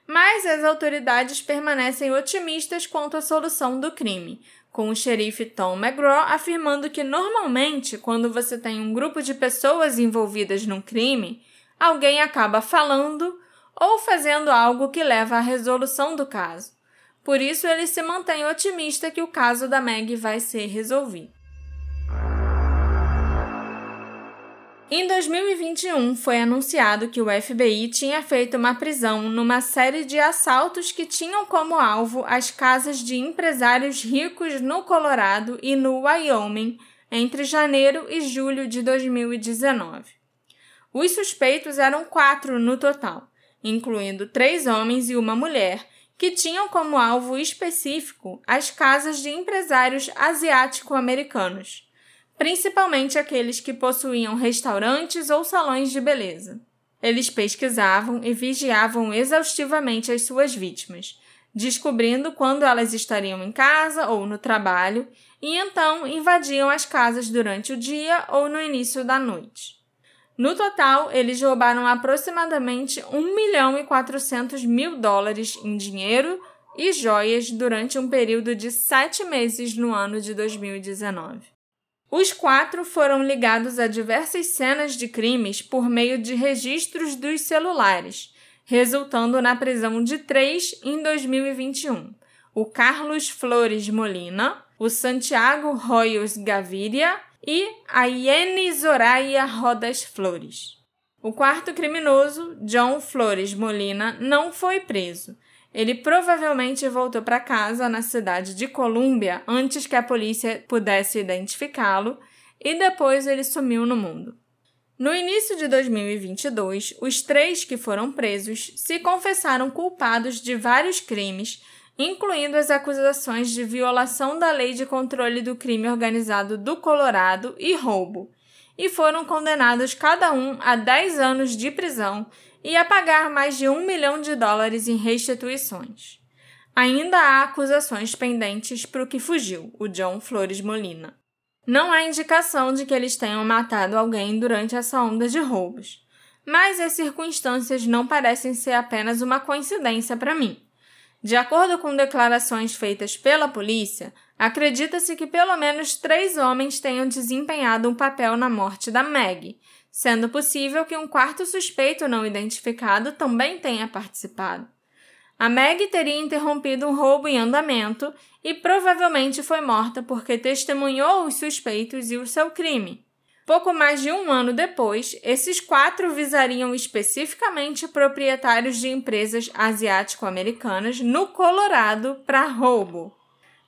Mas as autoridades permanecem otimistas quanto à solução do crime, com o xerife Tom McGraw afirmando que normalmente, quando você tem um grupo de pessoas envolvidas num crime, alguém acaba falando ou fazendo algo que leva à resolução do caso. Por isso, ele se mantém otimista que o caso da Meg vai ser resolvido. Em 2021, foi anunciado que o FBI tinha feito uma prisão numa série de assaltos que tinham como alvo as casas de empresários ricos no Colorado e no Wyoming entre janeiro e julho de 2019. Os suspeitos eram quatro no total, incluindo três homens e uma mulher, que tinham como alvo específico as casas de empresários asiático-americanos principalmente aqueles que possuíam restaurantes ou salões de beleza. Eles pesquisavam e vigiavam exaustivamente as suas vítimas, descobrindo quando elas estariam em casa ou no trabalho, e então invadiam as casas durante o dia ou no início da noite. No total, eles roubaram aproximadamente 1 milhão e 400 mil dólares em dinheiro e joias durante um período de sete meses no ano de 2019. Os quatro foram ligados a diversas cenas de crimes por meio de registros dos celulares, resultando na prisão de três em 2021: o Carlos Flores Molina, o Santiago Royos Gaviria e a Iene Zoraia Rodas Flores. O quarto criminoso, John Flores Molina, não foi preso ele provavelmente voltou para casa na cidade de Colômbia antes que a polícia pudesse identificá-lo e depois ele sumiu no mundo. No início de 2022, os três que foram presos se confessaram culpados de vários crimes, incluindo as acusações de violação da Lei de Controle do Crime Organizado do Colorado e roubo, e foram condenados cada um a 10 anos de prisão e a pagar mais de um milhão de dólares em restituições. Ainda há acusações pendentes para o que fugiu, o John Flores Molina. Não há indicação de que eles tenham matado alguém durante essa onda de roubos, mas as circunstâncias não parecem ser apenas uma coincidência para mim. De acordo com declarações feitas pela polícia, acredita-se que pelo menos três homens tenham desempenhado um papel na morte da Meg, sendo possível que um quarto suspeito não identificado também tenha participado. A Meg teria interrompido um roubo em andamento e provavelmente foi morta porque testemunhou os suspeitos e o seu crime. Pouco mais de um ano depois, esses quatro visariam especificamente proprietários de empresas asiático-americanas no Colorado para roubo.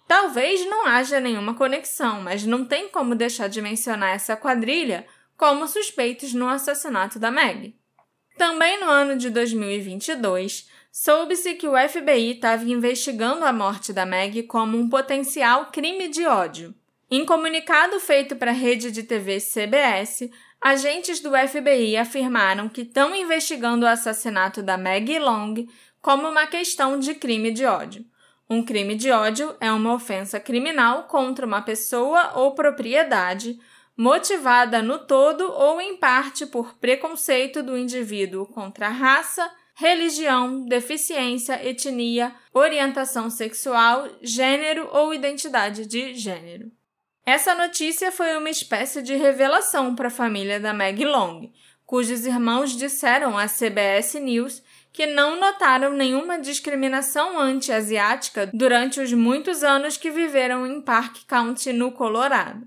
Talvez não haja nenhuma conexão, mas não tem como deixar de mencionar essa quadrilha como suspeitos no assassinato da Meg. Também no ano de 2022, soube-se que o FBI estava investigando a morte da Meg como um potencial crime de ódio. Em comunicado feito para a rede de TV CBS, agentes do FBI afirmaram que estão investigando o assassinato da Meg Long como uma questão de crime de ódio. Um crime de ódio é uma ofensa criminal contra uma pessoa ou propriedade motivada no todo ou em parte por preconceito do indivíduo contra a raça, religião, deficiência, etnia, orientação sexual, gênero ou identidade de gênero. Essa notícia foi uma espécie de revelação para a família da Meg Long, cujos irmãos disseram à CBS News que não notaram nenhuma discriminação anti-asiática durante os muitos anos que viveram em Park County, no Colorado.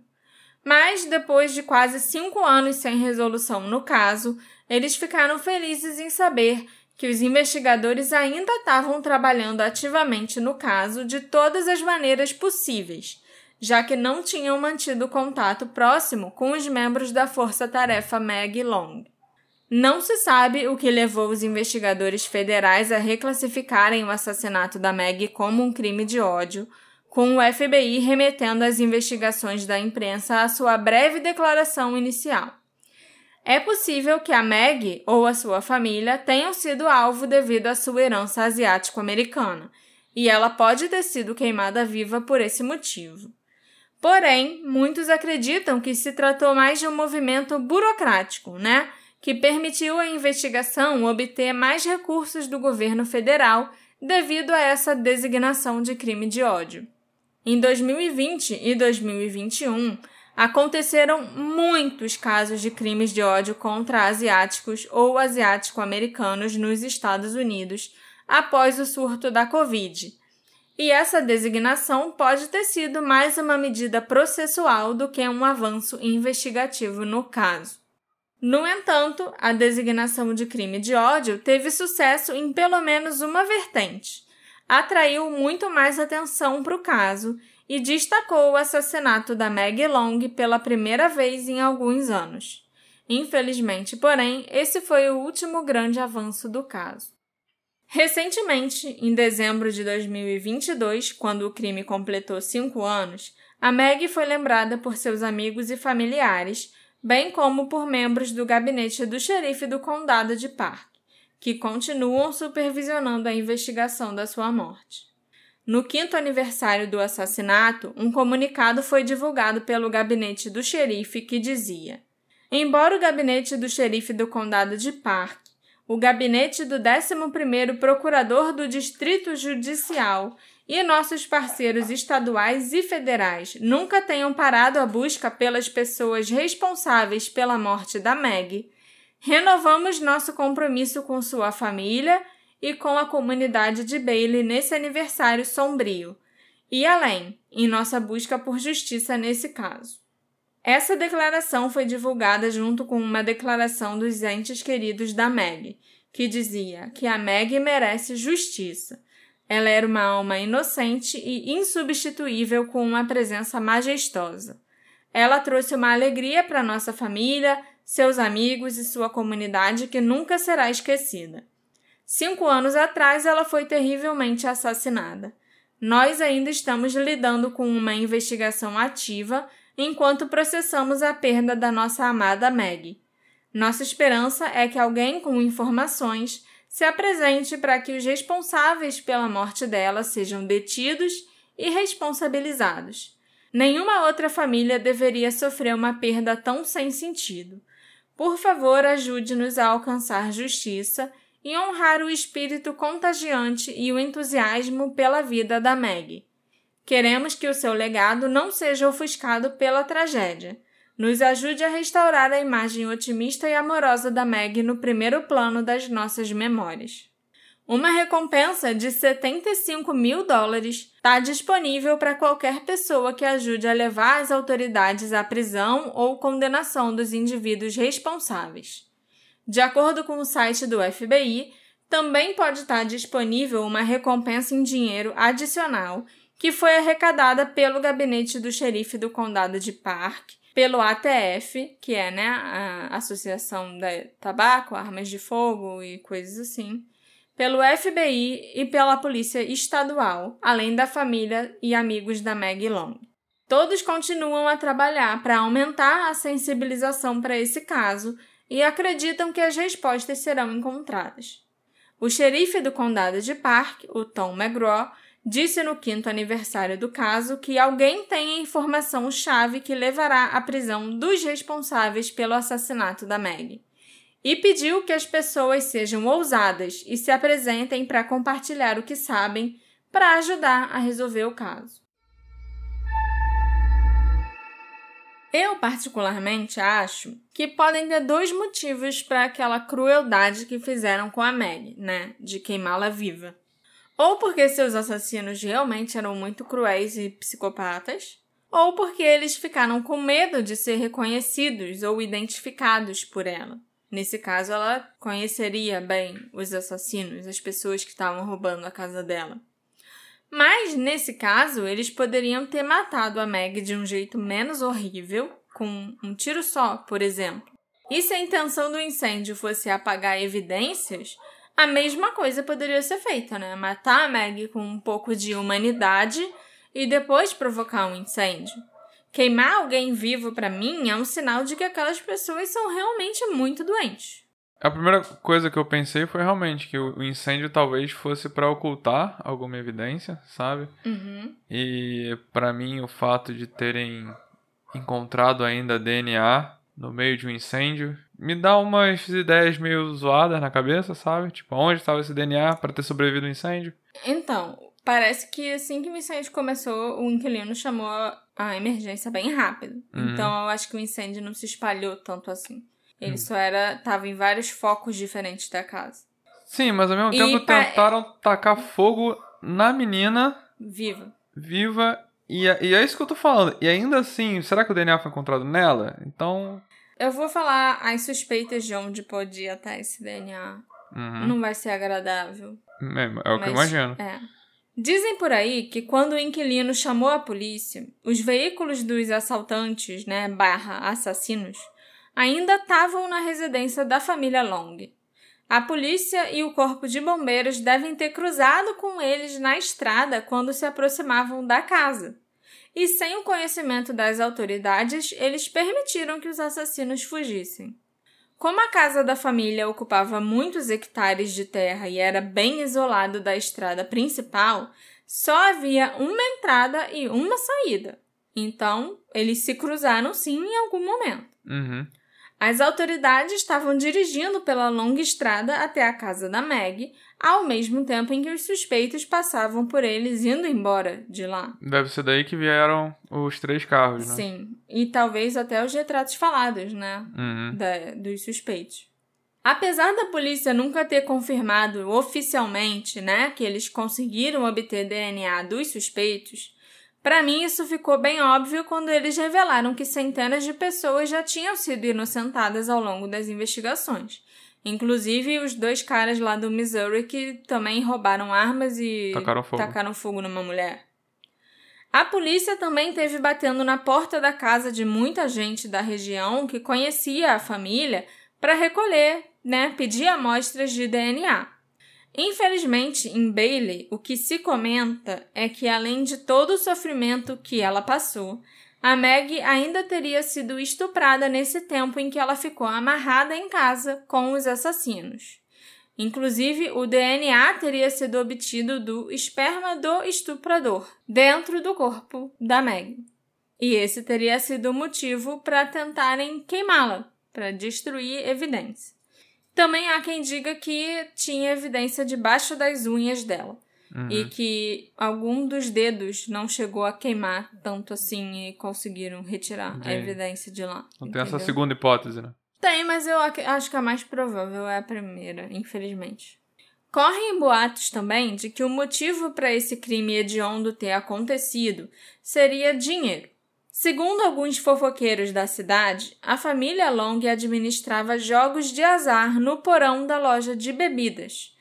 Mas, depois de quase cinco anos sem resolução no caso, eles ficaram felizes em saber que os investigadores ainda estavam trabalhando ativamente no caso de todas as maneiras possíveis, já que não tinham mantido contato próximo com os membros da força-tarefa Meg Long. Não se sabe o que levou os investigadores federais a reclassificarem o assassinato da Meg como um crime de ódio com o FBI remetendo as investigações da imprensa à sua breve declaração inicial. É possível que a Meg ou a sua família tenham sido alvo devido à sua herança asiático-americana, e ela pode ter sido queimada viva por esse motivo. Porém, muitos acreditam que se tratou mais de um movimento burocrático, né? Que permitiu à investigação obter mais recursos do governo federal devido a essa designação de crime de ódio. Em 2020 e 2021, aconteceram muitos casos de crimes de ódio contra asiáticos ou asiático-americanos nos Estados Unidos após o surto da Covid. E essa designação pode ter sido mais uma medida processual do que um avanço investigativo no caso. No entanto, a designação de crime de ódio teve sucesso em pelo menos uma vertente. Atraiu muito mais atenção para o caso e destacou o assassinato da Maggie Long pela primeira vez em alguns anos. Infelizmente, porém, esse foi o último grande avanço do caso. Recentemente, em dezembro de 2022, quando o crime completou cinco anos, a Maggie foi lembrada por seus amigos e familiares bem como por membros do gabinete do xerife do condado de Park, que continuam supervisionando a investigação da sua morte. No quinto aniversário do assassinato, um comunicado foi divulgado pelo gabinete do xerife que dizia: Embora o gabinete do xerife do condado de Park, o gabinete do 11º procurador do distrito judicial. E nossos parceiros estaduais e federais nunca tenham parado a busca pelas pessoas responsáveis pela morte da Meg, renovamos nosso compromisso com sua família e com a comunidade de Bailey nesse aniversário sombrio, e além, em nossa busca por justiça nesse caso. Essa declaração foi divulgada junto com uma declaração dos entes queridos da Meg, que dizia que a Meg merece justiça ela era uma alma inocente e insubstituível com uma presença majestosa. Ela trouxe uma alegria para nossa família, seus amigos e sua comunidade que nunca será esquecida. Cinco anos atrás, ela foi terrivelmente assassinada. Nós ainda estamos lidando com uma investigação ativa enquanto processamos a perda da nossa amada Meg. Nossa esperança é que alguém com informações se apresente para que os responsáveis pela morte dela sejam detidos e responsabilizados. Nenhuma outra família deveria sofrer uma perda tão sem sentido. Por favor, ajude-nos a alcançar justiça e honrar o espírito contagiante e o entusiasmo pela vida da Meg. Queremos que o seu legado não seja ofuscado pela tragédia nos ajude a restaurar a imagem otimista e amorosa da Meg no primeiro plano das nossas memórias. Uma recompensa de 75 mil dólares está disponível para qualquer pessoa que ajude a levar as autoridades à prisão ou condenação dos indivíduos responsáveis. De acordo com o site do FBI, também pode estar disponível uma recompensa em dinheiro adicional que foi arrecadada pelo gabinete do xerife do condado de Park pelo ATF, que é né, a Associação da Tabaco, Armas de Fogo e coisas assim, pelo FBI e pela Polícia Estadual, além da família e amigos da Maggie Long. Todos continuam a trabalhar para aumentar a sensibilização para esse caso e acreditam que as respostas serão encontradas. O xerife do condado de Park, o Tom McGraw, disse no quinto aniversário do caso que alguém tem a informação-chave que levará à prisão dos responsáveis pelo assassinato da Meg. E pediu que as pessoas sejam ousadas e se apresentem para compartilhar o que sabem para ajudar a resolver o caso. Eu, particularmente, acho que podem ter dois motivos para aquela crueldade que fizeram com a Meg, né? De queimá-la viva. Ou porque seus assassinos realmente eram muito cruéis e psicopatas, ou porque eles ficaram com medo de ser reconhecidos ou identificados por ela. Nesse caso, ela conheceria bem os assassinos, as pessoas que estavam roubando a casa dela. Mas, nesse caso, eles poderiam ter matado a Meg de um jeito menos horrível, com um tiro só, por exemplo. E se a intenção do incêndio fosse apagar evidências, a mesma coisa poderia ser feita, né? Matar a Meg com um pouco de humanidade e depois provocar um incêndio. Queimar alguém vivo para mim é um sinal de que aquelas pessoas são realmente muito doentes. A primeira coisa que eu pensei foi realmente que o incêndio talvez fosse para ocultar alguma evidência, sabe? Uhum. E para mim o fato de terem encontrado ainda DNA no meio de um incêndio me dá umas ideias meio zoadas na cabeça, sabe? Tipo, onde estava esse DNA para ter sobrevivido ao incêndio? Então, parece que assim que o incêndio começou, o inquilino chamou a emergência bem rápido. Uhum. Então, eu acho que o incêndio não se espalhou tanto assim. Ele uhum. só era. tava em vários focos diferentes da casa. Sim, mas ao mesmo tempo pa... tentaram tacar fogo na menina. Viva. Viva. E é, e é isso que eu tô falando. E ainda assim, será que o DNA foi encontrado nela? Então. Eu vou falar as suspeitas de onde podia estar esse DNA. Uhum. Não vai ser agradável. É, é o que eu imagino. É. Dizem por aí que quando o inquilino chamou a polícia, os veículos dos assaltantes, né, barra assassinos, ainda estavam na residência da família Long. A polícia e o corpo de bombeiros devem ter cruzado com eles na estrada quando se aproximavam da casa. E sem o conhecimento das autoridades, eles permitiram que os assassinos fugissem. Como a casa da família ocupava muitos hectares de terra e era bem isolado da estrada principal, só havia uma entrada e uma saída. Então, eles se cruzaram sim em algum momento. Uhum. As autoridades estavam dirigindo pela longa estrada até a casa da Meg, ao mesmo tempo em que os suspeitos passavam por eles indo embora de lá. Deve ser daí que vieram os três carros, né? Sim, e talvez até os retratos falados, né? Uhum. da- dos suspeitos. Apesar da polícia nunca ter confirmado oficialmente, né, que eles conseguiram obter DNA dos suspeitos, para mim isso ficou bem óbvio quando eles revelaram que centenas de pessoas já tinham sido inocentadas ao longo das investigações. Inclusive os dois caras lá do Missouri que também roubaram armas e Tacaram fogo. tacaram fogo numa mulher. A polícia também teve batendo na porta da casa de muita gente da região que conhecia a família para recolher, né, pedir amostras de DNA. Infelizmente, em Bailey, o que se comenta é que além de todo o sofrimento que ela passou, a Meg ainda teria sido estuprada nesse tempo em que ela ficou amarrada em casa com os assassinos. Inclusive, o DNA teria sido obtido do esperma do estuprador dentro do corpo da Meg. E esse teria sido o motivo para tentarem queimá-la, para destruir evidência. Também há quem diga que tinha evidência debaixo das unhas dela Uhum. e que algum dos dedos não chegou a queimar tanto assim e conseguiram retirar a Entendi. evidência de lá. Não tem essa entendeu? segunda hipótese, né? Tem, mas eu ac- acho que a mais provável é a primeira, infelizmente. Correm boatos também de que o motivo para esse crime hediondo ter acontecido seria dinheiro. Segundo alguns fofoqueiros da cidade, a família Long administrava jogos de azar no porão da loja de bebidas,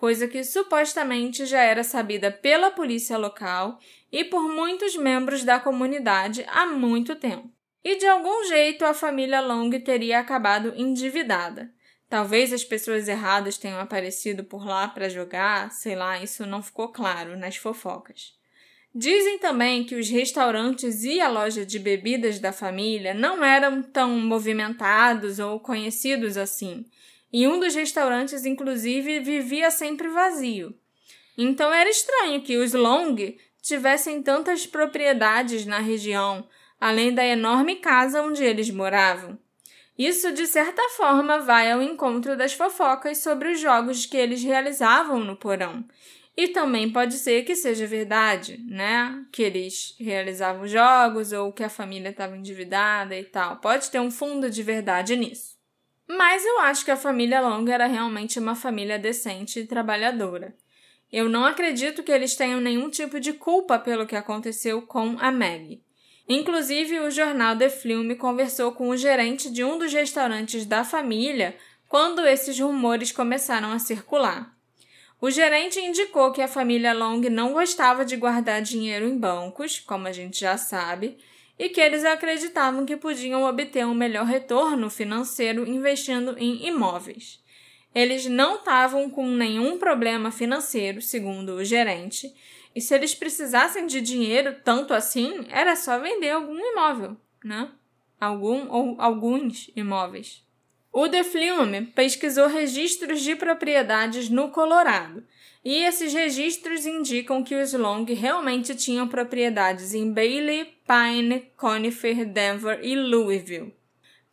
coisa que supostamente já era sabida pela polícia local e por muitos membros da comunidade há muito tempo. E de algum jeito a família Long teria acabado endividada. Talvez as pessoas erradas tenham aparecido por lá para jogar, sei lá, isso não ficou claro nas fofocas. Dizem também que os restaurantes e a loja de bebidas da família não eram tão movimentados ou conhecidos assim, e um dos restaurantes, inclusive, vivia sempre vazio. Então era estranho que os Long tivessem tantas propriedades na região, além da enorme casa onde eles moravam. Isso, de certa forma, vai ao encontro das fofocas sobre os jogos que eles realizavam no porão. E também pode ser que seja verdade, né? Que eles realizavam jogos ou que a família estava endividada e tal. Pode ter um fundo de verdade nisso. Mas eu acho que a família Long era realmente uma família decente e trabalhadora. Eu não acredito que eles tenham nenhum tipo de culpa pelo que aconteceu com a Meg. Inclusive, o jornal The Film conversou com o gerente de um dos restaurantes da família quando esses rumores começaram a circular. O gerente indicou que a família Long não gostava de guardar dinheiro em bancos, como a gente já sabe, e que eles acreditavam que podiam obter um melhor retorno financeiro investindo em imóveis. Eles não estavam com nenhum problema financeiro, segundo o gerente, e se eles precisassem de dinheiro tanto assim, era só vender algum imóvel, né? Algum ou alguns imóveis. O The Film pesquisou registros de propriedades no Colorado, e esses registros indicam que os Long realmente tinham propriedades em Bailey, Pine, Conifer, Denver e Louisville.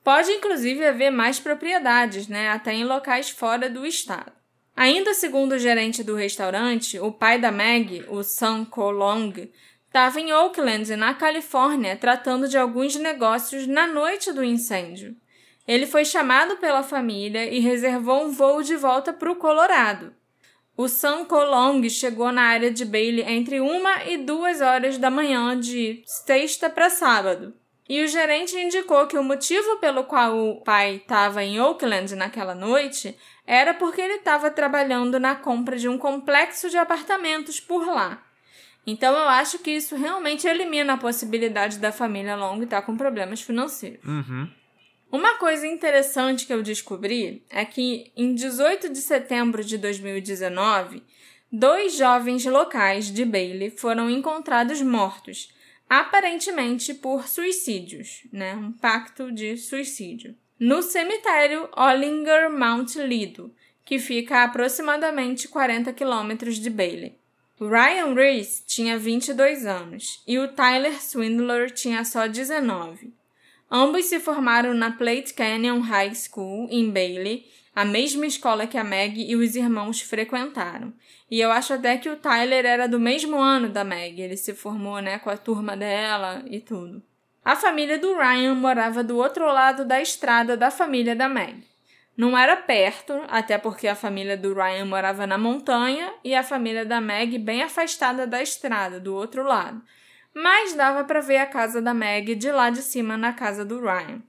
Pode inclusive haver mais propriedades, né, até em locais fora do estado. Ainda segundo o gerente do restaurante, o pai da Meg, o Sam Colong, estava em Oakland, na Califórnia, tratando de alguns negócios na noite do incêndio. Ele foi chamado pela família e reservou um voo de volta para o Colorado. O Sam Colong chegou na área de Bailey entre uma e duas horas da manhã de sexta para sábado. E o gerente indicou que o motivo pelo qual o pai estava em Oakland naquela noite era porque ele estava trabalhando na compra de um complexo de apartamentos por lá. Então eu acho que isso realmente elimina a possibilidade da família Long estar com problemas financeiros. Uhum. Uma coisa interessante que eu descobri é que em 18 de setembro de 2019, dois jovens locais de Bailey foram encontrados mortos, aparentemente por suicídios, né? Um pacto de suicídio. No cemitério Ollinger Mount Lido, que fica a aproximadamente 40 quilômetros de Bailey. Ryan Reese tinha 22 anos e o Tyler Swindler tinha só 19. Ambos se formaram na Plate Canyon High School, em Bailey, a mesma escola que a Meg e os irmãos frequentaram. E eu acho até que o Tyler era do mesmo ano da Meg, ele se formou né, com a turma dela e tudo. A família do Ryan morava do outro lado da estrada da família da Meg. Não era perto, até porque a família do Ryan morava na montanha e a família da Meg bem afastada da estrada, do outro lado mas dava para ver a casa da Meg de lá de cima na casa do Ryan.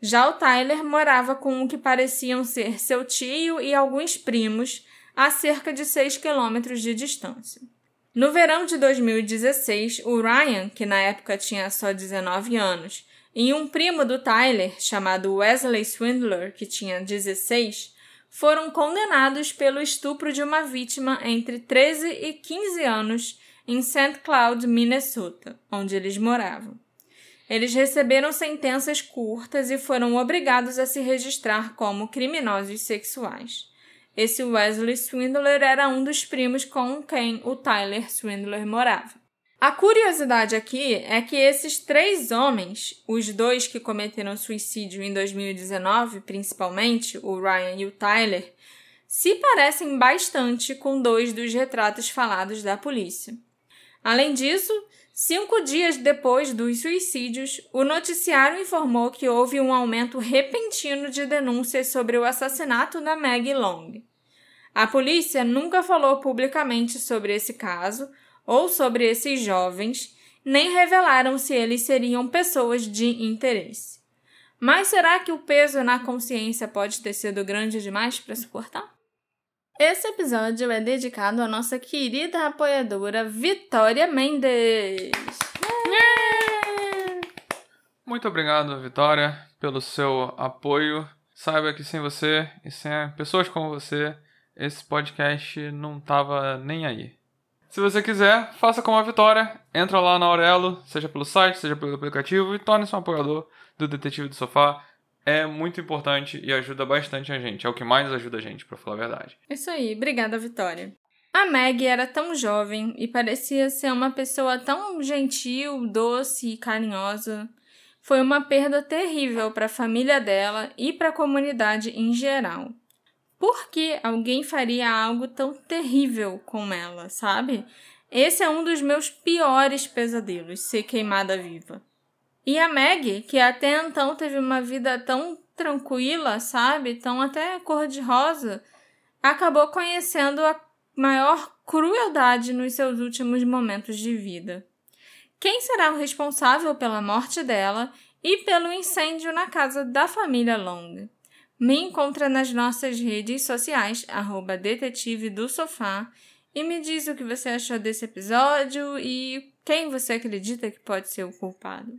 Já o Tyler morava com o que pareciam ser seu tio e alguns primos a cerca de 6 quilômetros de distância. No verão de 2016, o Ryan, que na época tinha só 19 anos, e um primo do Tyler, chamado Wesley Swindler, que tinha 16, foram condenados pelo estupro de uma vítima entre 13 e 15 anos em St. Cloud, Minnesota, onde eles moravam. Eles receberam sentenças curtas e foram obrigados a se registrar como criminosos sexuais. Esse Wesley Swindler era um dos primos com quem o Tyler Swindler morava. A curiosidade aqui é que esses três homens, os dois que cometeram suicídio em 2019, principalmente, o Ryan e o Tyler, se parecem bastante com dois dos retratos falados da polícia. Além disso, cinco dias depois dos suicídios, o noticiário informou que houve um aumento repentino de denúncias sobre o assassinato da Maggie Long. A polícia nunca falou publicamente sobre esse caso ou sobre esses jovens, nem revelaram se eles seriam pessoas de interesse. Mas será que o peso na consciência pode ter sido grande demais para suportar? Esse episódio é dedicado à nossa querida apoiadora Vitória Mendes. Muito obrigado, Vitória, pelo seu apoio. Saiba que sem você e sem pessoas como você, esse podcast não tava nem aí. Se você quiser, faça como a Vitória. Entra lá na Aurelo, seja pelo site, seja pelo aplicativo, e torne-se um apoiador do Detetive do Sofá é muito importante e ajuda bastante a gente. É o que mais ajuda a gente, para falar a verdade. Isso aí, obrigada, Vitória. A Meg era tão jovem e parecia ser uma pessoa tão gentil, doce e carinhosa. Foi uma perda terrível para a família dela e para a comunidade em geral. Por que alguém faria algo tão terrível com ela, sabe? Esse é um dos meus piores pesadelos, ser queimada viva. E a Meg, que até então teve uma vida tão tranquila, sabe? Tão até cor-de-rosa, acabou conhecendo a maior crueldade nos seus últimos momentos de vida. Quem será o responsável pela morte dela e pelo incêndio na casa da família Long? Me encontra nas nossas redes sociais, arroba detetive do sofá, e me diz o que você achou desse episódio e quem você acredita que pode ser o culpado.